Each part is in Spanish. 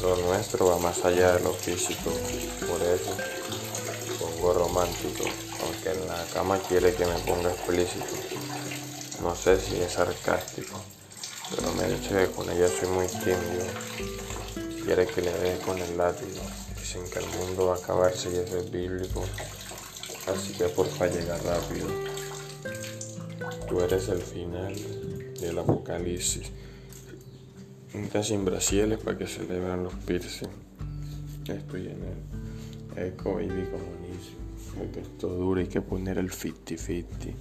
nuestro va más allá de lo físico, por eso pongo romántico, aunque en la cama quiere que me ponga explícito. No sé si es sarcástico, pero me dice que con ella soy muy tímido. Quiere que le deje con el látigo. Dicen que el mundo va a acabarse y eso es bíblico. Así que porfa llega rápido. Tú eres el final del apocalipsis. Nunca sin brasiles para que celebran los piercing. Estoy en el eco baby. Porque esto dura hay que poner el 50-50.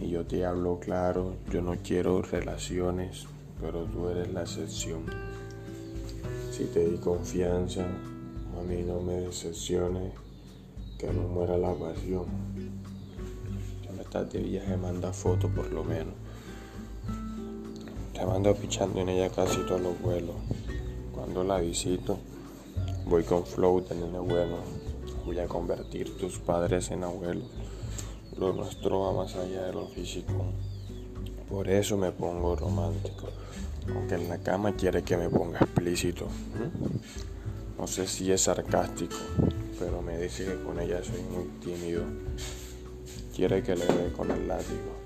Y yo te hablo claro, yo no quiero relaciones, pero tú eres la excepción. Si te di confianza, a mí no me decepciones, que no muera la pasión. Si estás de viaje, manda fotos por lo menos. Te mando pichando en ella casi todos los vuelos. Cuando la visito, voy con flow de nene bueno. Voy a convertir tus padres en abuelos. Lo nuestro va más allá de lo físico. Por eso me pongo romántico. Aunque en la cama quiere que me ponga explícito. No sé si es sarcástico, pero me dice que con ella soy muy tímido. Quiere que le dé con el látigo.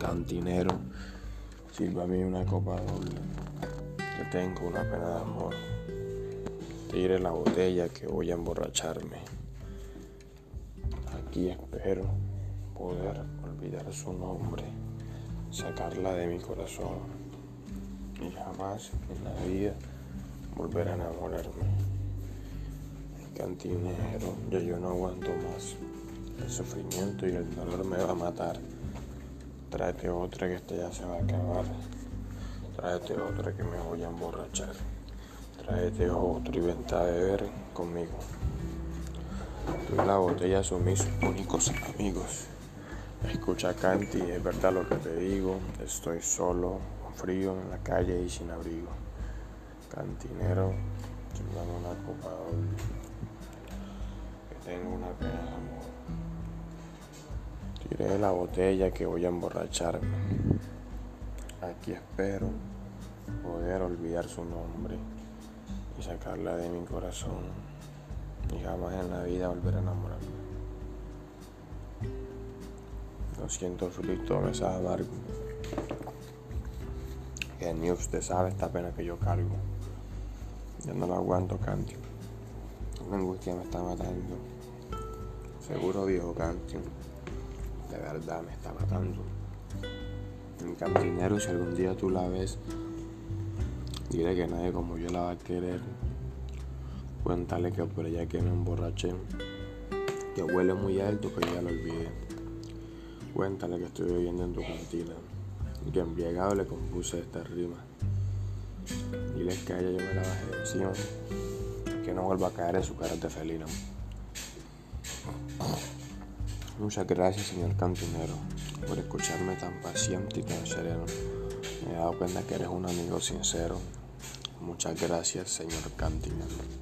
Cantinero, mí una copa doble. Que tengo una pena de amor. Tire la botella que voy a emborracharme. Aquí espero poder olvidar su nombre sacarla de mi corazón y jamás en la vida volver a enamorarme. Cantinero, ya yo no aguanto más. El sufrimiento y el dolor me va a matar. Tráete otra que esta ya se va a acabar. Tráete otra que me voy a emborrachar. Tráete otro y vente a beber conmigo. Tú y la botella son mis únicos amigos. Escucha Canti, es verdad lo que te digo, estoy solo, frío en la calle y sin abrigo. Cantinero, chingando una copa que tengo una pena. Tiré la botella que voy a emborracharme. Aquí espero poder olvidar su nombre y sacarla de mi corazón y jamás en la vida volver a enamorarme. Lo siento, frito, me sabe amargo. Que ni usted sabe esta pena que yo cargo. Yo no lo aguanto, Canti. Una angustia me está matando. Seguro, viejo Canti. De verdad me está matando. Mi cantinero, si algún día tú la ves, dile que nadie como yo la va a querer. Cuéntale que por ella que me emborraché. Que huele muy alto, que ya lo olvidé. Cuéntale que estoy viviendo en tu cantina que embriagado le compuse esta rima. Dile que a ella yo me la bajé encima que no vuelva a caer en su carácter felino. Muchas gracias, señor cantinero, por escucharme tan paciente y tan sereno. Me he dado cuenta que eres un amigo sincero. Muchas gracias, señor cantinero.